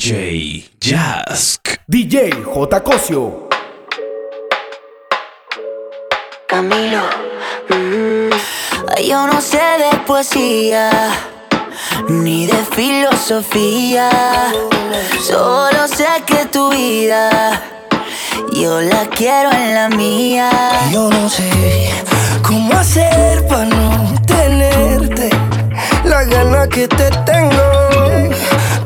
DJ Jask. DJ J. Cosio. Camilo. Mm, yo no sé de poesía. Ni de filosofía, solo sé que tu vida yo la quiero en la mía. Yo no sé cómo hacer para no tenerte la gana que te tengo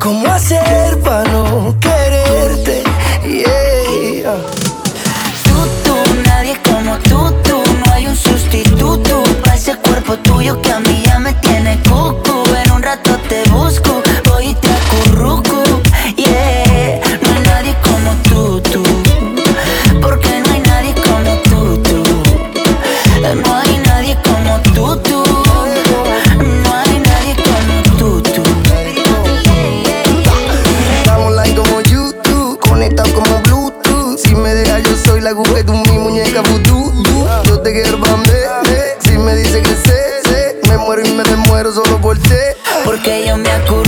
¿Cómo hacer para no quererte? Yeah. Tú, tú, nadie como tú, tú. No hay un sustituto para ese cuerpo tuyo que a mí ya me tiene cucu. En un rato te busco dice que sé, sé. Me muero y me demuero solo por ti. Porque yo me acuerdo.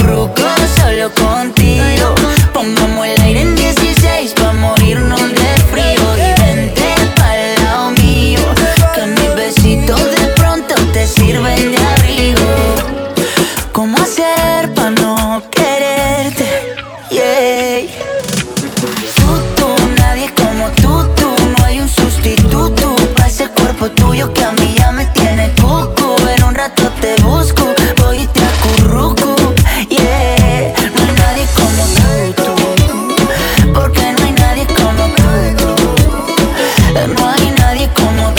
no hay nadie como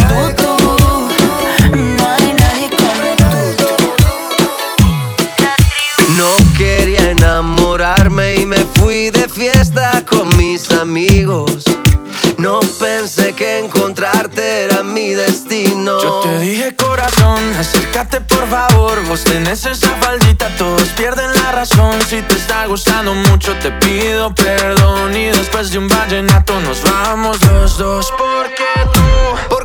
gustando mucho, te pido perdón. Y después de un vallenato nos vamos los dos. Porque tú.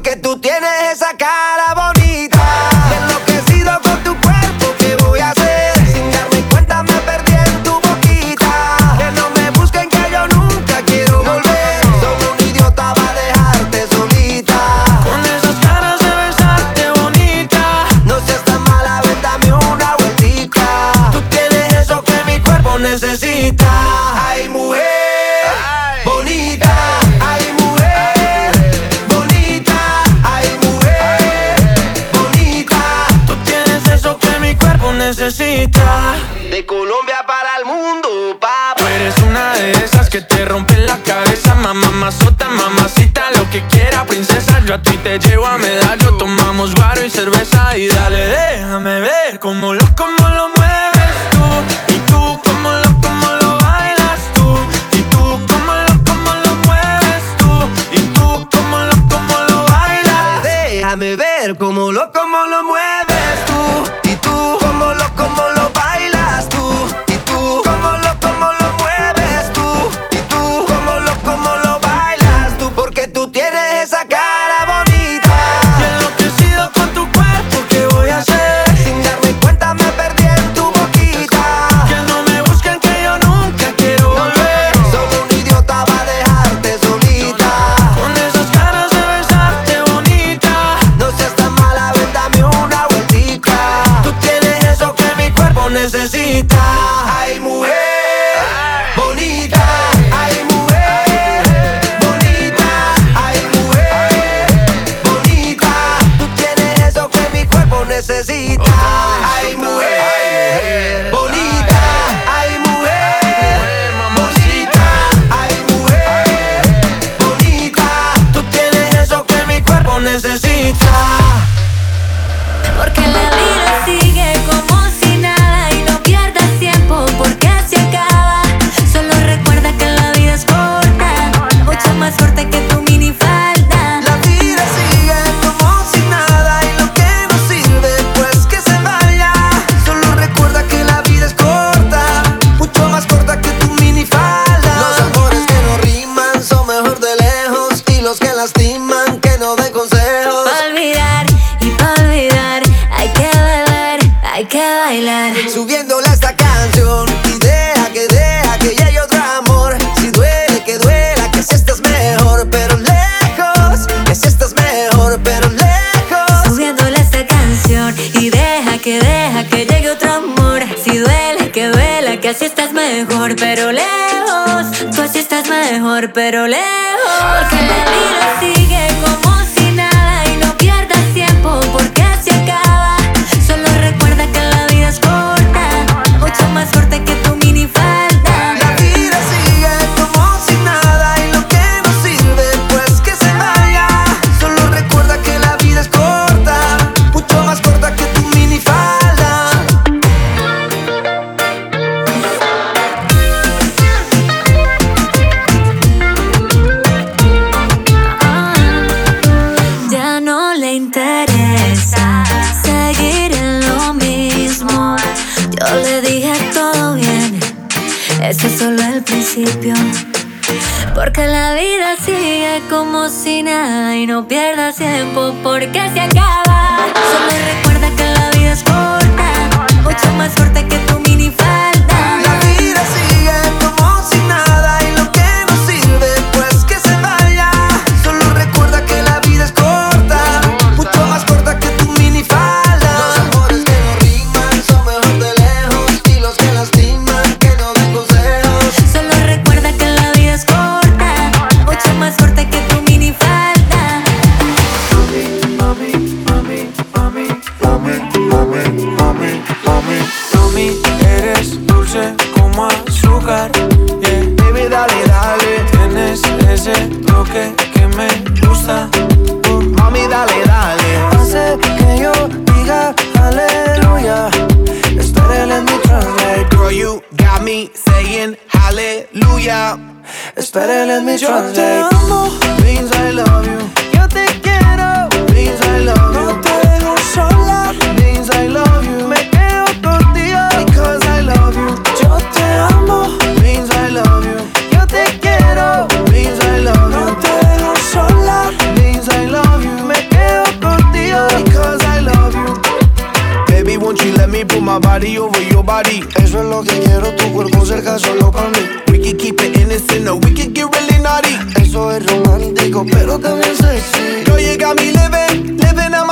Put my body over your body? Eso es lo que quiero, tu cuerpo cerca solo para mí. We can keep it innocent or we can get really naughty. Eso es romántico, pero también sexy. Girl, you got me living, living out my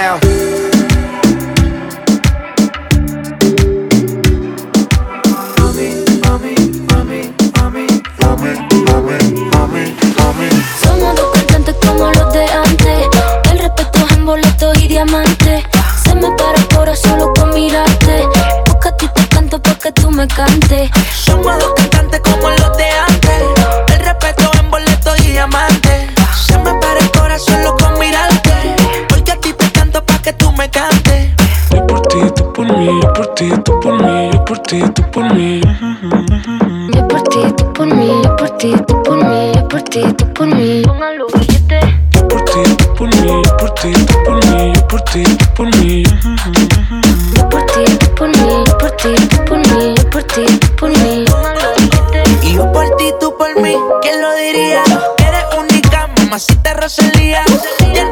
Somos dos cantantes como los de antes. El respeto es en boletos y diamantes. Se me para el corazón solo con mirarte. Porque a ti te canto porque tú me cantes. Somos dos cantantes por mí. Yo por ti, tú por mí. Yo por ti, tú por mí. Yo por ti, tú por mí. Póngalo billete. Yo por ti, tú por mí, yo por ti, tú por mí, yo por ti, tú por mí. Yo por ti, tú por mí. Yo por ti, tú por mí. Yo por ti, tú por mí. Póngalo billete. Y yo por ti, tú por mí. ¿Quién lo diría? Eres única, mamacita Rosalía. El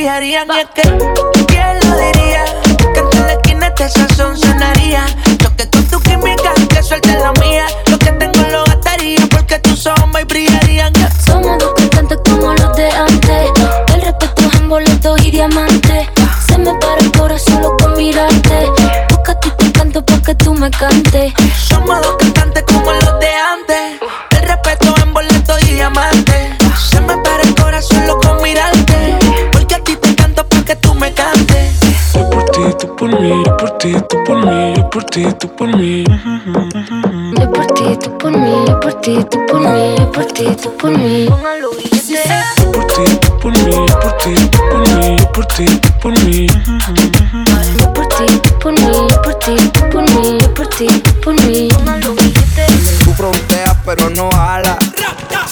brillarían. Y es que, ¿quién lo diría? Que en la esquina este sazón sonaría. Choque con tu química, que suelte la mía. Lo que tengo lo gastaría porque tus ojos me brillarían. Somos dos cantantes como los de antes. El respeto es en boletos y diamantes. Se me para el corazón solo con mirarte. Porque a ti te canto porque tú me cantes. Ti, tú por mí. Yo por ti, tú por mí. Yo por ti, tú por mí. Yo por ti, tú por mí. Billete. Por ti, por mí, por ti, por mí, por ti, por mí. Por ti, por mí, por ti, por mí, por ti, por mí. Tú fronteas pero no jala.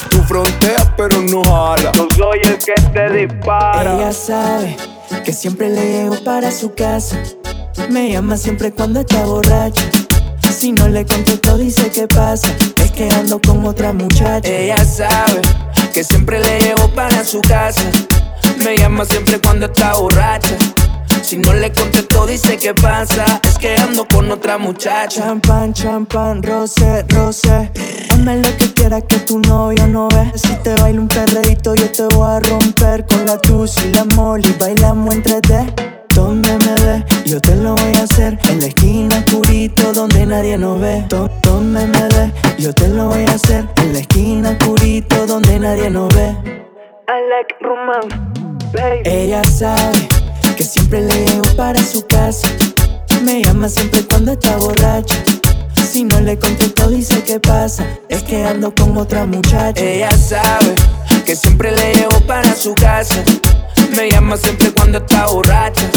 Tú fronteas pero no jala. No soy el que te dispara. Ella sabe que siempre le llego para su casa. Me llama siempre cuando está borracha. Si no le contesto dice qué pasa. Es que ando con otra muchacha. Ella sabe que siempre le llego para su casa. Me llama siempre cuando está borracha. Si no le contesto, dice qué pasa. Es que ando con otra muchacha. Champán, champán, roce, roce. Hazme lo que quieras que tu novio no ve. Si te bailo un perredito, yo te voy a romper. Con la tus y la moli, bailamos entre te. Donde me ve, yo te lo voy a hacer. En la esquina oscurito, donde nadie nos ve. Do- Donde me ve, yo te lo voy a hacer. En la esquina oscurito, donde nadie nos ve. I like romance, baby. Ella sabe que siempre le llego para su casa. Me llama siempre cuando está borracha. Si no le contesto, dice qué pasa. Es que ando con otra muchacha. Ella sabe que siempre le llego para su casa. Me llama siempre cuando está borracha.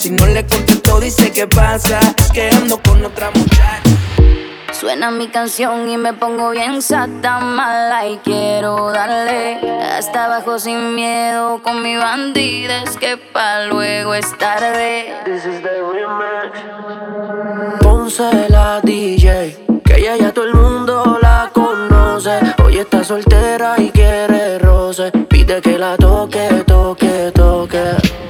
Si no le contesto, dice qué pasa. Que ando con otra muchacha. Suena mi canción y me pongo bien sata mala y quiero darle hasta abajo sin miedo con mi bandida es que pa luego es tarde. Ponce la DJ, que ella ya todo el mundo la conoce. Hoy está soltera y quiere roce. Pide que la toque, toque, toque.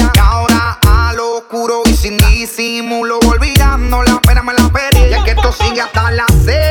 Hasta las 6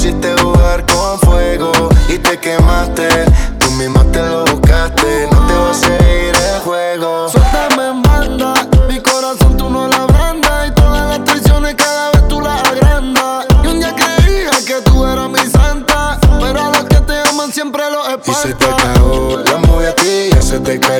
quisiste jugar con fuego y te quemaste. Tú misma te lo buscaste, no te va a seguir el juego. Suéltame en banda, mi corazón tú no la brandas y todas las traiciones cada vez tú las agrandas. Y un día creía que tú eras mi santa, pero a los que te aman siempre los espantas. Y se te acabó, la movie a ti, ya se te cayó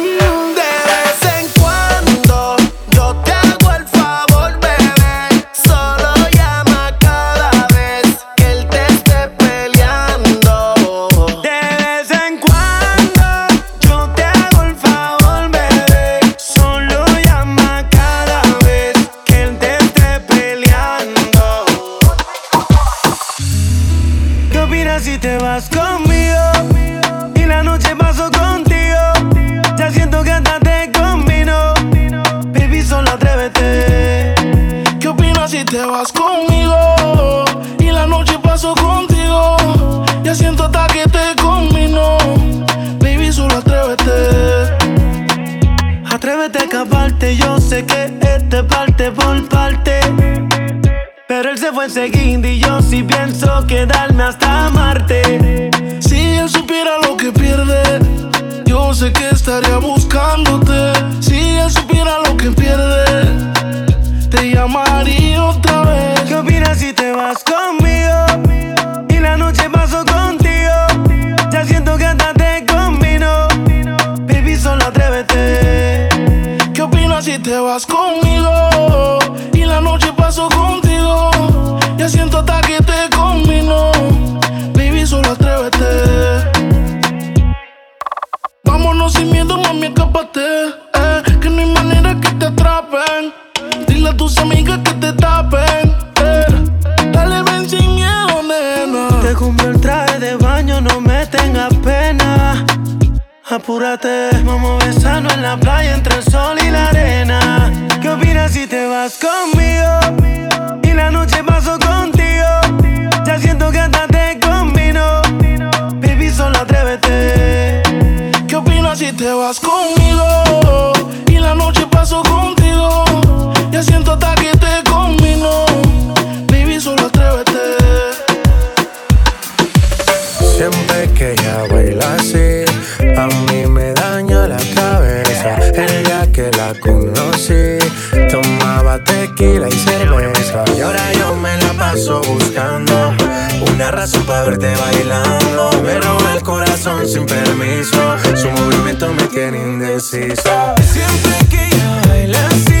atrévete. ¿Qué opinas si te vas conmigo? Y la noche paso contigo. Ya siento hasta que te combino. Baby, solo atrévete. Vámonos sin miedo, mami, escapate. Eh, que no hay manera que te atrapen. Dile a tus amigas que te tapen. Eh, dale, ven sin miedo, nena. Te compré el traje de baño, no me tengas pena. Apúrate, vamos en la playa entre el sol y la arena. ¿Qué opinas si te vas conmigo? Y la noche paso contigo. Ya siento que hasta te combino. Baby, solo atrévete. ¿Qué opinas si te vas conmigo? Y la noche tequila y cerveza. Y ahora yo me la paso buscando una razón para verte bailando. Me roba el corazón sin permiso, su movimiento me tiene indeciso. Siempre que ella baila así,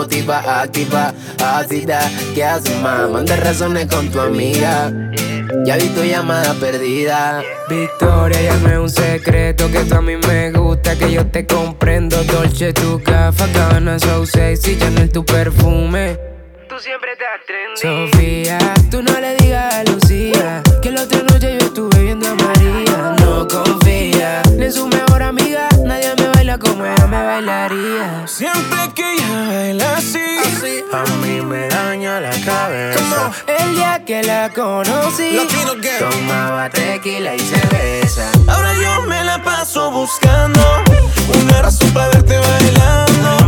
motiva, activa, ácida. ¿Qué haces, más? Manda razones con tu amiga. Ya vi tu llamada perdida. Victoria, ya no es un secreto que tú a mí me gusta, que yo te comprendo. Dolce, tu gafa, cabana, so sexy, Chanel, tu perfume. Tú siempre estás trendy. Sofía, tú no le digas a Lucía que la otra noche yo estuve viendo a María. No confía ni en su mejor amiga, nadie me baila como ella me bailaría. Siempre que ella baila así, A mí me daña la cabeza. El día que la conocí, Tomaba tequila y cerveza. ahora yo me la paso buscando una razón para verte bailando.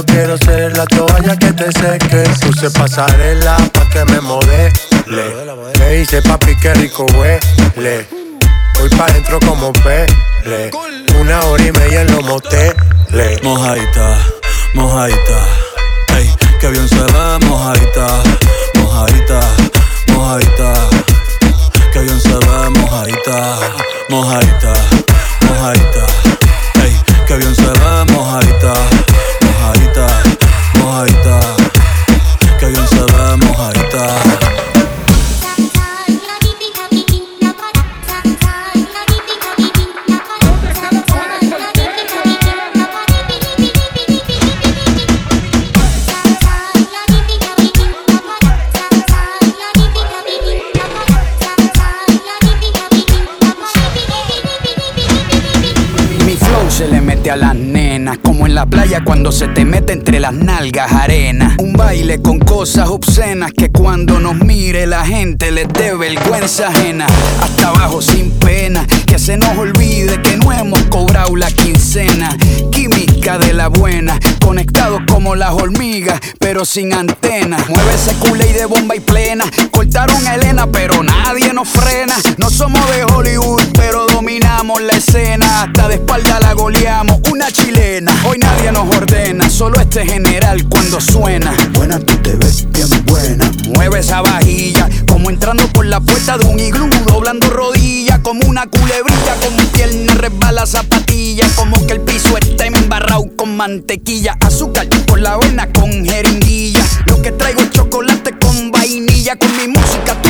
Yo quiero ser la toalla que te seque. Puse pasarela pa' que me modele. Me dice papi que rico huele. Voy pa' dentro como pele. Una hora y media en los moteles. Mojadita, mojadita. Ey, que bien se ve, mojadita, mojadita, mojadita. Que bien se ve, mojadita, mojadita, mojadita. Nalgas arena. Un baile con cosas obscenas que cuando nos mire la gente les dé vergüenza ajena. Hasta abajo sin pena, que se nos olvide que no hemos cobrado la quincena. Química de la buena, conectados como las hormigas, pero sin antena. Mueve ese culé de bomba y plena. Cortaron a Elena, pero nadie nos frena. No somos de Hollywood, pero dominamos la escena. Hasta de espalda la goleamos, una chilena. Hoy nadie nos ordena, solo este general cuando suena. Buena, tú te ves bien buena. Mueve esa vajilla, como entrando por la puerta de un iglú, doblando rodillas, como una culebrilla, como pierna resbala zapatilla, como que el piso está embarrado con mantequilla, azúcar por la avena con jeringuilla. Lo que traigo es chocolate con vainilla, con mi música tú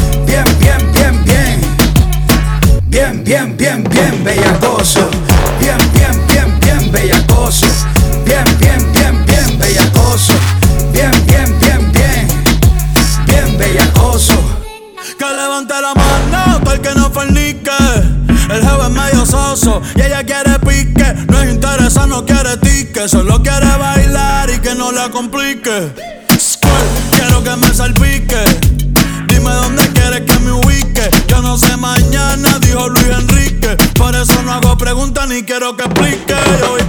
Bien, bien, bien, bellacoso. Bien, bien, bien, bien bellacoso. Bien, bien, bien, bien bellacoso. Bien, bien, bien, bien. Bien bellacoso. Que levante la mano, todo el que no fornique. El jefe es medio soso y ella quiere pique. No es interesa, no quiere tique. Solo quiere bailar y que no la complique. Ni quiero que explique. Yo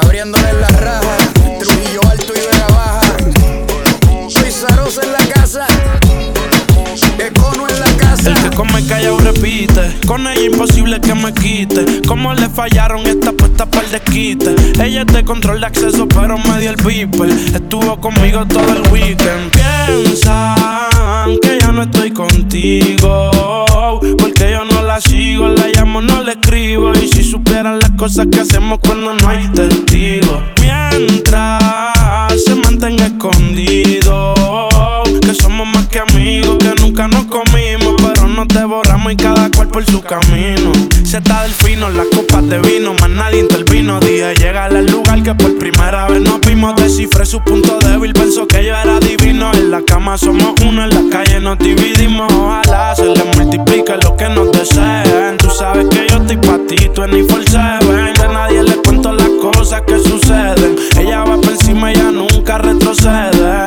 Abriéndole la raja. Trujillo alto y Vega baja. Zarosa en la casa. Econo en la casa. El que come callado repite. Con ella imposible que me quite. Como le fallaron esta puesta para el desquite. Ella de control de acceso, pero me dio el beeper. Estuvo conmigo todo el weekend. Piensan que ya no estoy contigo. Porque yo no la sigo, la llamo, no le escribo. Y si supieran las cosas que hacemos cuando no hay testigos. Mientras se mantenga escondido. Que somos más que amigos, que nunca nos comimos. Pero nos devoramos y cada cual por su camino. Se está del fino, las copas de vino, más nadie intervino. Dije, llega al lugar que por primera vez nos vimos. Descifré su punto débil, pensó que yo era divino. En la cama somos uno, en la calle nos dividimos. Ojalá se les multiplique lo que nos deseen. Tú sabes que yo estoy pa' ti, tú ni for seven. De nadie le cuento las cosas que suceden. Ella va por encima, ella nunca retrocede.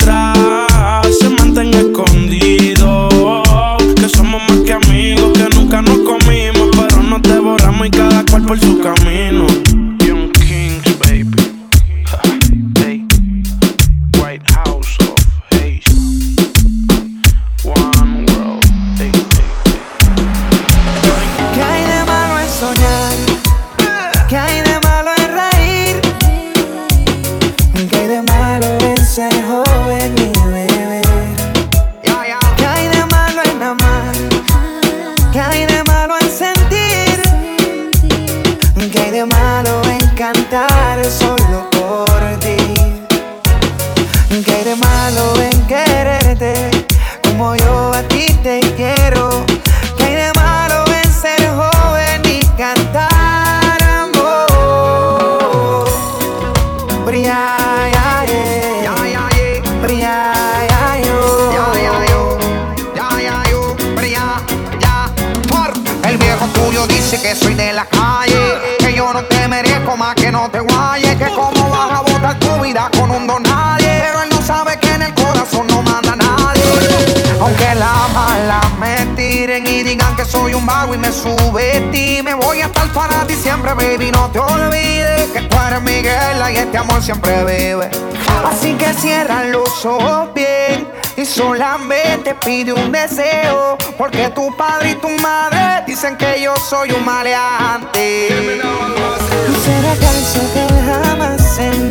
por su camino. En este amor siempre vive. Así que cierra los ojos bien y solamente pide un deseo, porque tu padre y tu madre dicen que yo soy un maleante. ¿Será que él jamás se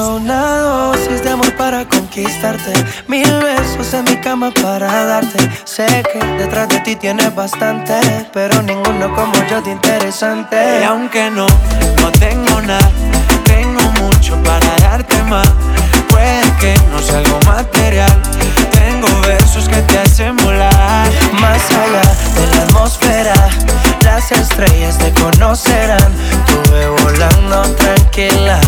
Tengo una dosis de amor para conquistarte Mil besos en mi cama para darte. Sé que detrás de ti tienes bastante Pero ninguno como yo de interesante. Y aunque no, no tengo nada, tengo mucho para darte más. Puede que no sea algo material, tengo versos que te hacen volar. Más allá de la atmósfera Las estrellas te conocerán Tuve volando tranquila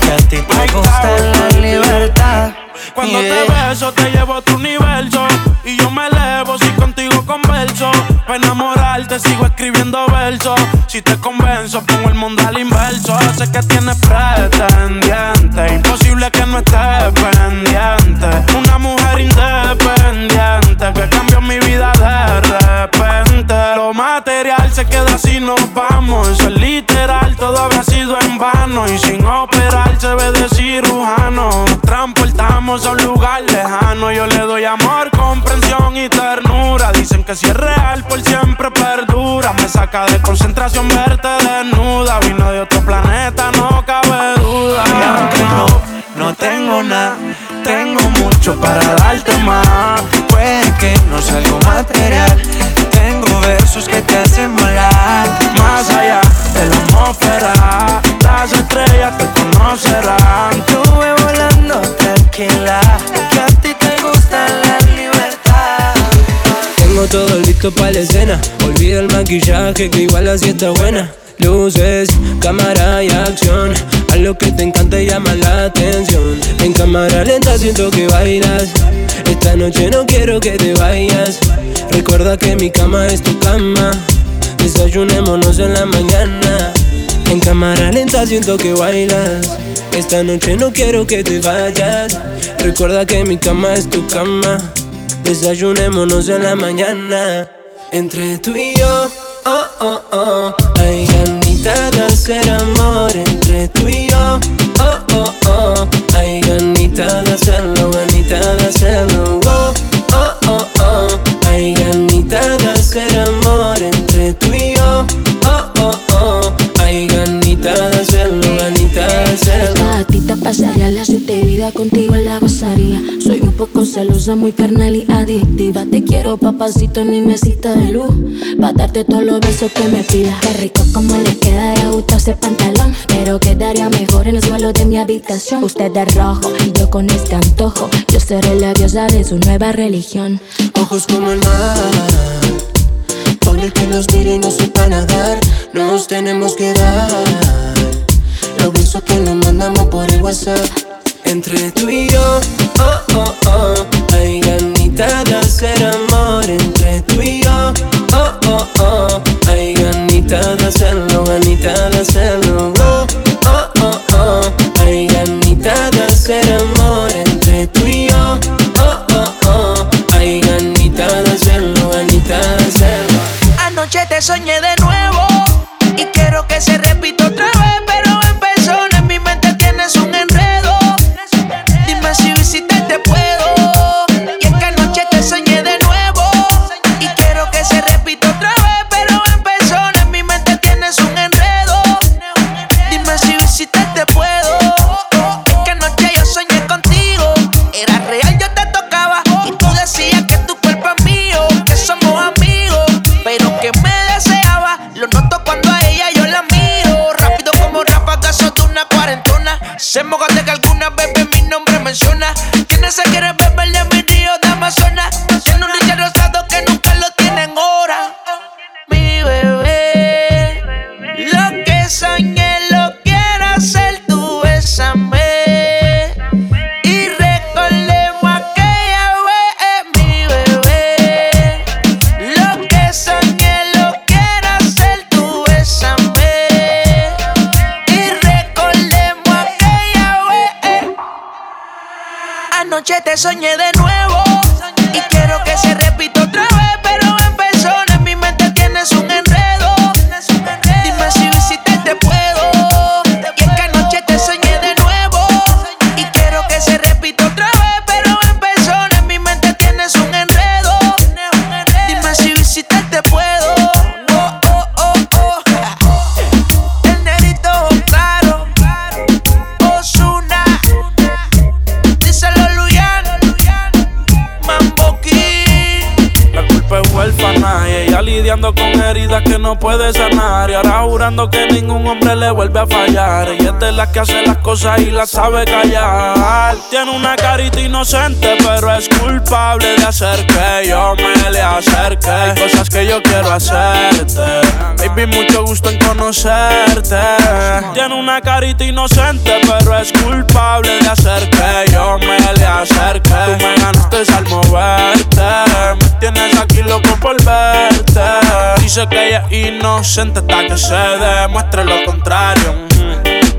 Que a ti te gusta la libertad Cuando Yeah. te beso te llevo a tu universo Y yo me elevo si contigo converso Pa' enamorarte sigo escribiendo versos. Si te convenzo, pongo el mundo al inverso. Sé que tienes pretendiente. Imposible que no estés pendiente. Una mujer independiente que cambió mi vida de repente. Lo material se queda así, nos vamos. Eso es literal, todo había sido en vano. Y sin operar se ve de cirujano. Nos transportamos a un lugar lejano. Yo le doy amor, comprensión y ternura. Dicen que si es real, por siempre perdura. Me saca de concentración verte desnuda. Vino de otro planeta, no cabe duda. Y aunque no, no tengo nada, tengo mucho para darte más. Puede que no sea algo material. Tengo versos que te hacen volar Más allá atmósfera, las estrellas te conocerán. Estuve volando tranquila, que a ti te gusta la libertad. Tengo todo listo para la escena. Olvida el maquillaje que igual así está buena. Luces, cámara y acción. A lo que te encanta y llama la atención. En cámara lenta siento que bailas. Esta noche no quiero que te vayas. Recuerda que mi cama es tu cama. Desayunémonos en la mañana. En cámara lenta siento que bailas. Esta noche no quiero que te vayas. Recuerda que mi cama es tu cama. Desayunémonos en la mañana. Entre tú y yo, oh, oh, oh. Hay ganitas de hacer amor entre tú y yo, oh, oh, oh. Hay ganitas de hacerlo, ganitas de hacerlo, oh, oh, oh, oh. Hay ganitas de hacer amor entre tú y yo, oh, oh, oh. Hay ganitas de hacerlo, ganitas de hacerlo. A ti te pasaría la siete vida contigo la gozaría. Soy un poco celosa, muy carnal y adictiva. Te quiero, papacito, en mi mesita de luz. Pa' darte todos los besos que me pidas. Qué rico como le queda de gusto ese pantalón. Pero quedaría mejor en el suelo de mi habitación. Usted de rojo y yo con este antojo. Yo seré la diosa de su nueva religión. Ojos como el mar. El que nos mire y no sepa nadar. Nos tenemos que dar. Los besos que nos mandamos por el WhatsApp. Entre tú y yo, oh, oh, oh. Hay ganitas de hacer amor. Entre tú y yo, oh, oh, oh. Hay ganitas de hacerlo, ganitas de hacerlo. Oh, oh, oh, oh. Hay ganitas de hacer amor. Entre tú y yo, oh, oh. Soñé de nuevo y quiero que se repita y las sabe callar. Tiene una carita inocente, pero es culpable de hacer que yo me le acerque. Cosas que yo quiero hacerte. Baby, mucho gusto en conocerte. Tiene una carita inocente, pero es culpable de hacer que yo me le acerque. Tú me ganaste al moverte. Me tienes aquí loco por verte. Dice que ella es inocente hasta que se demuestre lo contrario.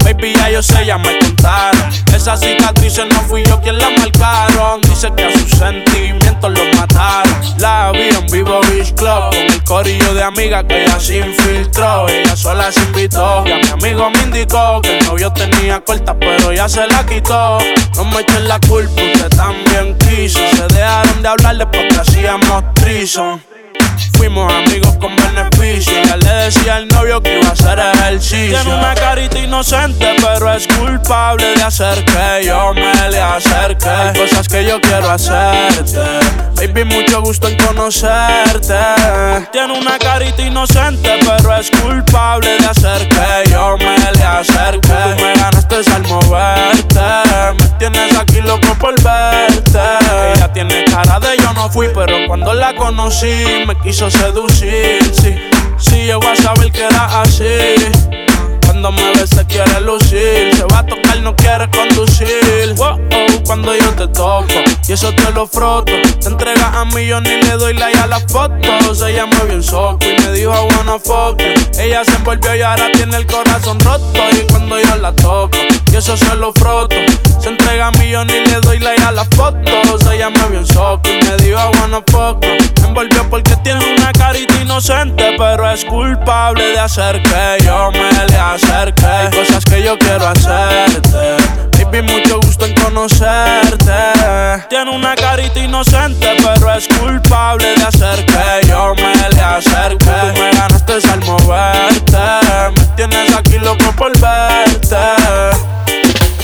Baby, ya yo sé, ya me contaron. Esas cicatrices no fui yo quien las marcaron. Dice que a sus sentimientos los mataron. La vi en vivo Beach Club con el corillo de amigas que ella se infiltró. Ella sola se invitó. Y a mi amigo me indicó que el novio tenía corta, pero ya se la quitó. No me echen la culpa, usted también quiso. Se dejaron de hablarle porque hacíamos trison. Fuimos amigos con beneficio. Ya le decía al novio que iba a hacer ejercicio. Tiene una carita inocente, pero es culpable de hacer que yo me le acerque. Hay cosas que yo quiero hacerte. Baby, mucho gusto en conocerte. Tiene una carita inocente, pero es culpable de hacer que yo me le acerque. Tú me ganaste al moverte. Tienes aquí loco por verte. Ella tiene cara de yo no fui, pero cuando la conocí me quiso seducir. Sí, sí, llegó a saber que era así. Cuando me ve se quiere lucir. Se va a tocar, no quiere conducir. Wow, oh, cuando yo te toco y eso te lo froto. Te entregas a mí, yo ni le doy like a las fotos. Ella me vio en soco y me dijo wanna fuck you. Ella se envolvió y ahora tiene el corazón roto. Y cuando yo la toco y eso se lo froto. Se entrega a mí, yo ni le doy like a las fotos. Ella me vio en soco y me dijo wanna fuck you. Me envolvió porque tiene una carita inocente, pero es culpable de hacer que yo me acerque. Hay cosas que yo quiero hacerte. Baby, mucho gusto en conocerte. Tiene una carita inocente, pero es culpable de hacer que yo me le acerque. Tú me ganaste al moverte. Me tienes aquí loco por verte.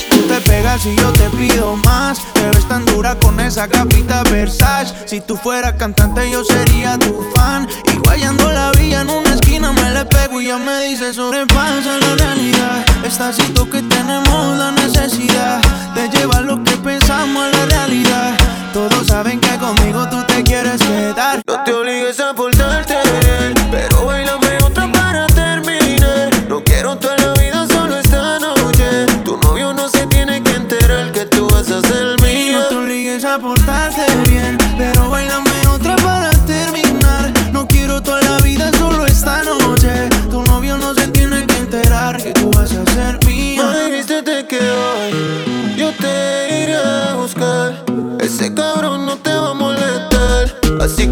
Tú te pegas y yo te pido más. Te ves tan dura con esa capita Versace. Si tú fueras cantante, yo sería tu fan. Y guayando la villa en una esquina me le pego y ya me dice sobrepasa la realidad. Estacito que tenemos la necesidad de llevar lo que pensamos a la realidad. Todos saben que conmigo tú te quieres quedar. No te obligues a portarte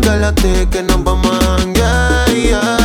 cálate que nos vamos a ya,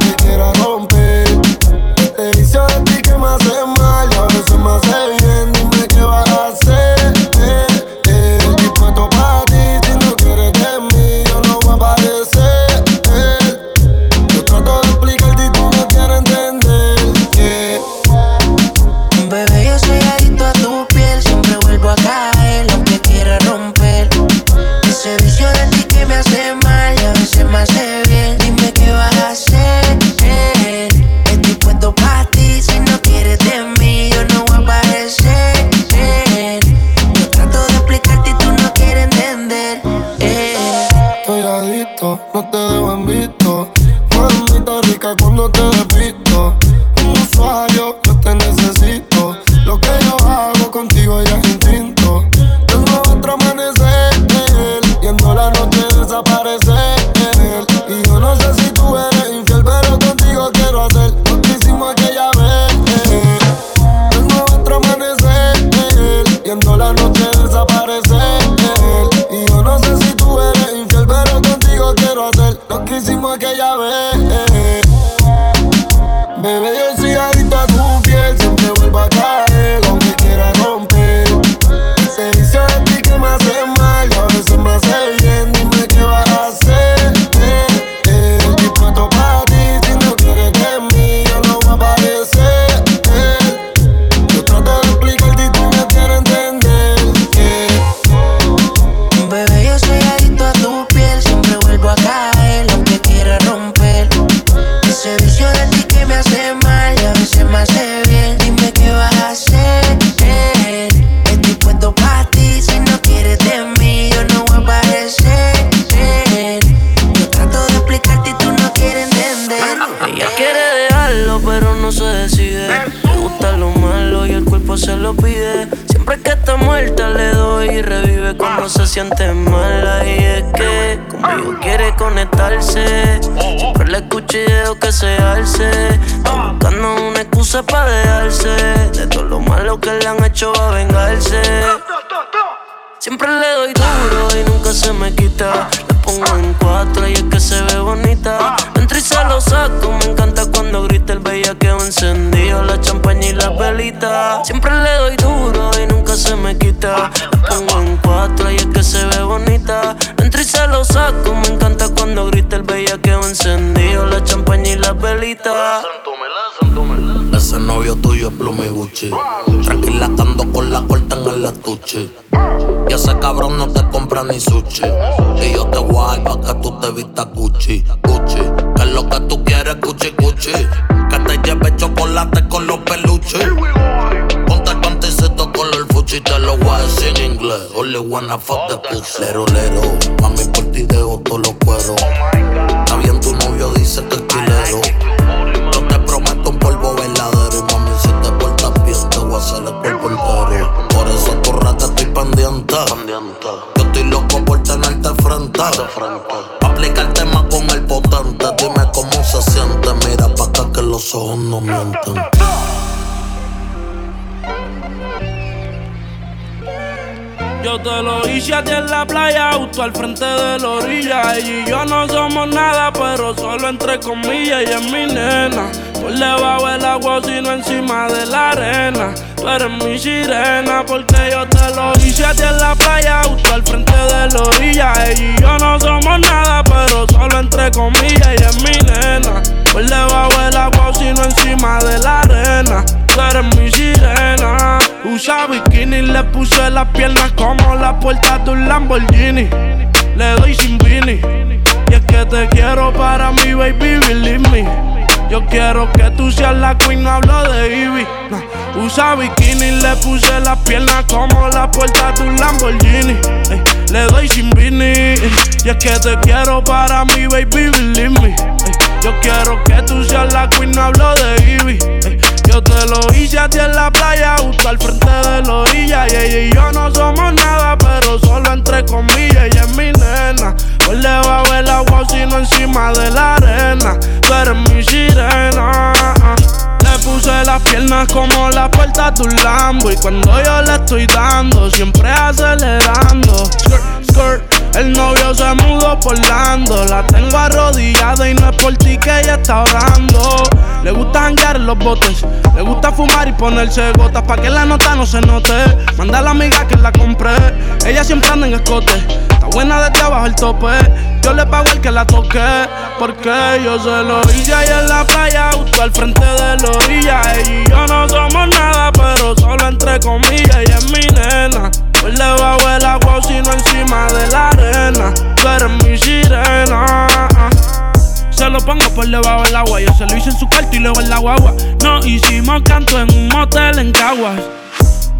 Wanna fuck the pussy. Lero, lero, mami por ti dejo todos los cueros. Justo al frente de la orilla. Ella y yo no somos nada, pero solo entre comillas. Ella es mi nena, por debajo del agua, sino encima de la arena. Tú eres mi sirena, porque yo te lo hice a ti en la playa, justo al frente de la orilla. Ella y yo no somos nada, pero solo entre comillas. Ella es mi nena, por debajo del agua, sino encima de la arena. Eres mi sirena. Usa bikini, le puse las piernas como la puerta de un Lamborghini. Le doy sin vini. Y es que te quiero para mi baby, believe me. Yo quiero que tú seas la queen, no hablo de Ivy. Usa bikini, le puse las piernas como la puerta de un Lamborghini. Ey, le doy sin vini. Y es que te quiero para mi baby, believe me. Ey, yo quiero que tú seas la queen, no hablo de Ivy. Ey, yo te lo hice a ti en la playa, justo al frente de la orilla. Y ella y yo no somos nada, pero solo entre comillas. Ella es mi nena. Por debajo del agua, sino encima de la arena. Tú eres mi sirena. Le puse las piernas como la puerta de un Lambo. Y cuando yo le estoy dando, siempre acelerando. Skirt, skirt. El novio se mudó por Lando. La tengo arrodillada y no es por ti que ella está orando. Le gusta janguear en los botes. Le gusta fumar y ponerse gotas pa' que la nota no se note. Manda a la amiga que la compré. Ella siempre anda en escote. Está buena desde abajo el tope. Yo le pago al que la toque. Porque yo se lo hice ahí en la playa, justo al frente de la orilla. Ella y yo no somos nada, pero solo entre comillas. Ella es mi nena. Por debajo del agua, sino encima de la arena. Tú eres mi sirena. Se lo pongo por debajo del agua. Yo se lo hice en su cuarto y luego en la guagua. Nos hicimos canto en un motel en Caguas.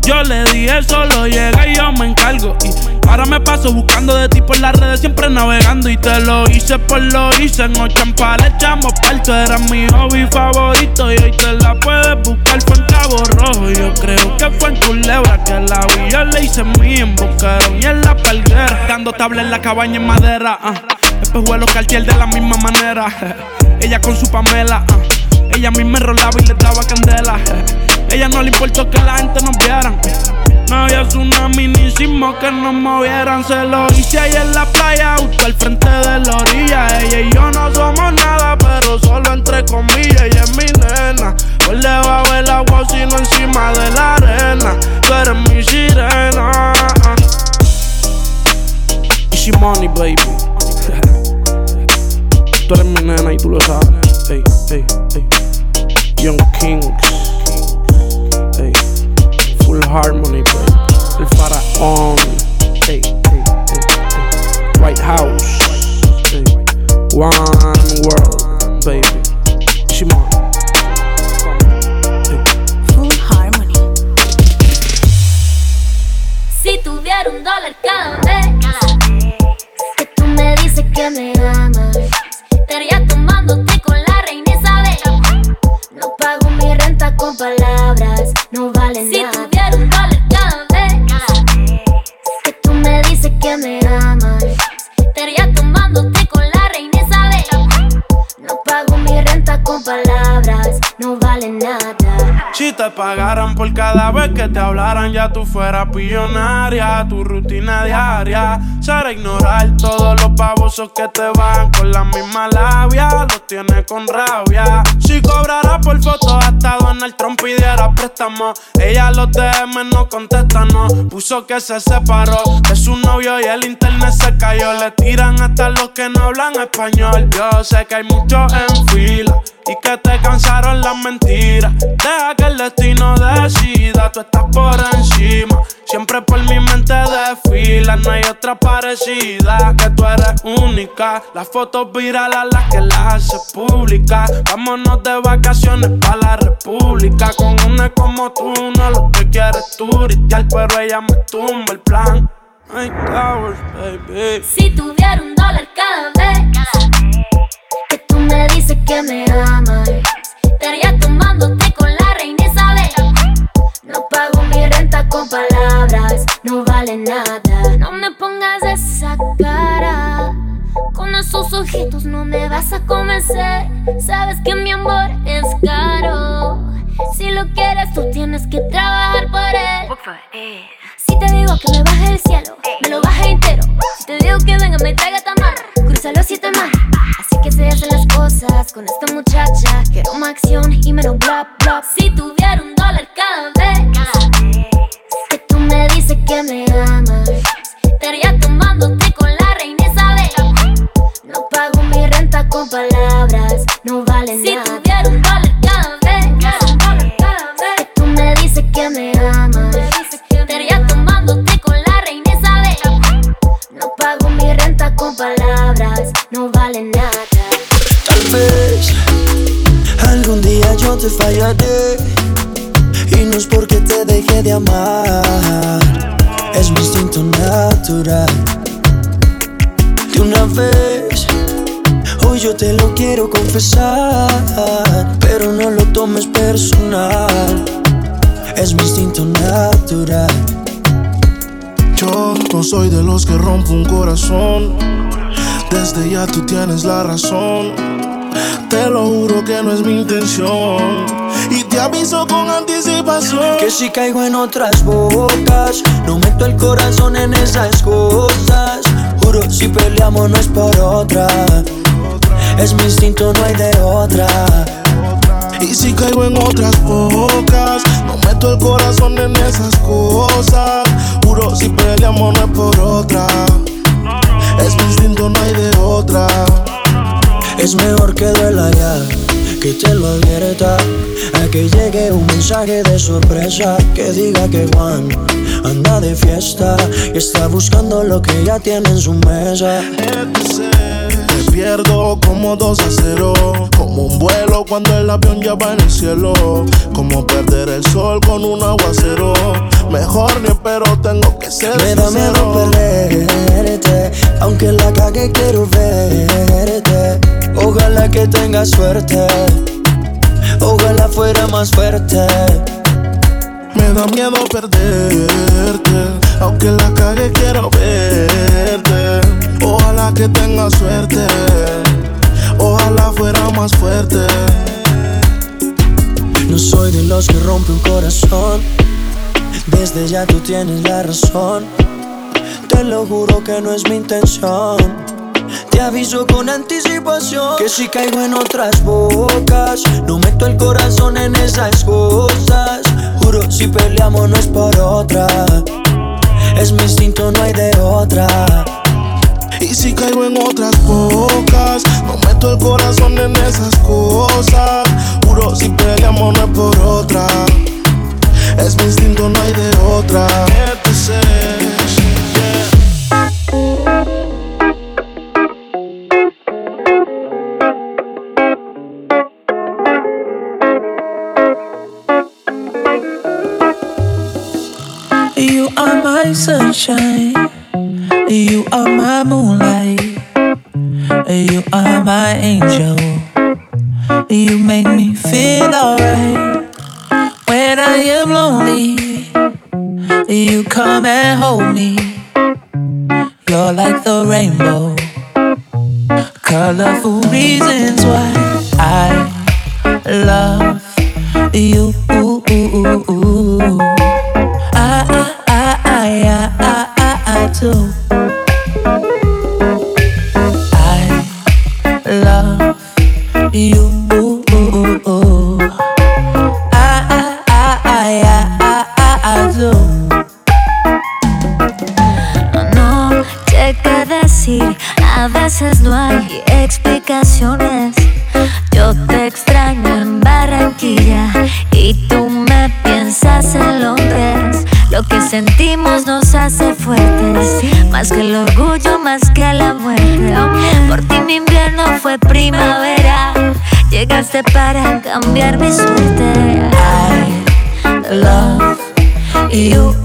Yo le dije solo llega y yo me encargo. Y ahora me paso buscando de ti por las redes, siempre navegando. Y te lo hice por lo hice. En Ochampa le echamos parto. Era mi hobby favorito. Y hoy te la puedes buscar. Fue en Cabo Rojo. Yo creo que fue en Culebra que la vi. Yo le hice mi en y en la palguera. Dando tabla en la cabaña en madera. ah. Después vuelo cartier de la misma manera. Ella con su Pamela. ah. Ella a mí me rolaba y le daba candela. Ella no le importó que la gente nos vieran. No había tsunami ni sismo que nos movieran. Se lo hice ahí en la playa tryout al frente de la orilla. Ella y yo no somos nada, pero solo entre comillas. Ella es mi nena. Pues le va a ver agua sino encima de la arena. Tú eres mi sirena. Easy money, baby. tú eres mi nena y tú lo sabes. Hey, hey, hey. Young Kings. Full harmony, baby. El faraón. Hey, hey, hey. White House. One world, baby. Shimon. Full harmony. Si tuviera un dólar cada vez que tú me dices que me amas, que te hablaran, ya tú fueras billonaria. Tu rutina diaria será ignorar todos los babosos que te van con la misma labia. Los tienes con rabia. Si cobrara por foto, hasta Donald Trump pidiera préstamo. Ella los DM no contesta, no. Puso que se separó de su novio y el internet se cayó. Le tiran hasta los que no hablan español. Yo sé que hay muchos en fila y que te cansaron las mentiras. Deja que el destino decida, tú estás por encima. Siempre por mi mente desfila, no hay otra parecida. Que tú eres única. Las fotos virales las que las hace pública. Vámonos de vacaciones pa' la república. Con una como tú, no lo que quieres turistear, pero ella me tumba el plan. Ay, Towers, baby. Si tuviera un dólar cada vez que tú me dices que me amas, estaría tomándote con la reina Isabel. No pago mi renta con palabras, no vale nada. No me pongas esa cara. Con esos ojitos no me vas a convencer. Sabes que mi amor es caro. Si lo quieres, tú tienes que trabajar por él. Si te digo que me baje del cielo, me lo baje entero. Si te digo que venga, me traiga tamar, cruza los siete mares. Así que se hacen las cosas con esta muchacha. Quiero más acción y menos bla bla. Si tuviera un dólar cada vez que tú me dices que me amas, estaría tomándote con la reina Isabel. No pago mi renta con palabras, no vale nada. Si tuviera un dólar cada vez que tú me dices que me amas, estaría tomándote con la reina Isabel. No pago mi renta con palabras, no vale nada. Tal vez algún día yo te fallaré y no es porque te dejé de amar, es mi instinto natural. De una vez, hoy yo te lo quiero confesar, pero no lo tomes personal, es mi instinto natural. Yo no soy de los que rompo un corazón. Desde ya tú tienes la razón. Te lo juro que no es mi intención. Y te aviso con anticipación. Que si caigo en otras bocas, no meto el corazón en esas cosas. Juro, si peleamos no es por otra. Es mi instinto, no hay de otra. Y si caigo en otras bocas, no meto el corazón en esas cosas. Juro, si peleamos no es por otra. Es mi instinto, no hay de otra. Es mejor que duela ya, que te lo advierta. A que llegue un mensaje de sorpresa que diga que Juan anda de fiesta y está buscando lo que ya tiene en su mesa. Me pierdo como dos a cero, como un vuelo cuando el avión ya va en el cielo, como perder el sol con un aguacero. Mejor ni espero, tengo que ser Me da miedo perderte, aunque la cague quiero verte. Ojalá que tengas suerte, ojalá fuera más fuerte. Me da miedo perderte, aunque la cague quiero verte. Ojalá que tengas suerte, ojalá fuera más fuerte. No soy de los que rompe un corazón. Desde ya tú tienes la razón. Te lo juro que no es mi intención. Te aviso con anticipación que si caigo en otras bocas, no meto el corazón en esas cosas. Juro, si peleamos no es por otra. Es mi instinto, no hay de otra. Y si caigo en otras bocas, no meto el corazón en esas cosas. Juro, si peleamos no es por otra. Es mi instinto, no hay de otra. My sunshine. You are my moonlight. You are my angel. You make me feel alright. When I am lonely, you come and hold me. You're like the rainbow. Colorful reasons why I love you. I, I do. I love you. Para cambiar mi suerte. I love you.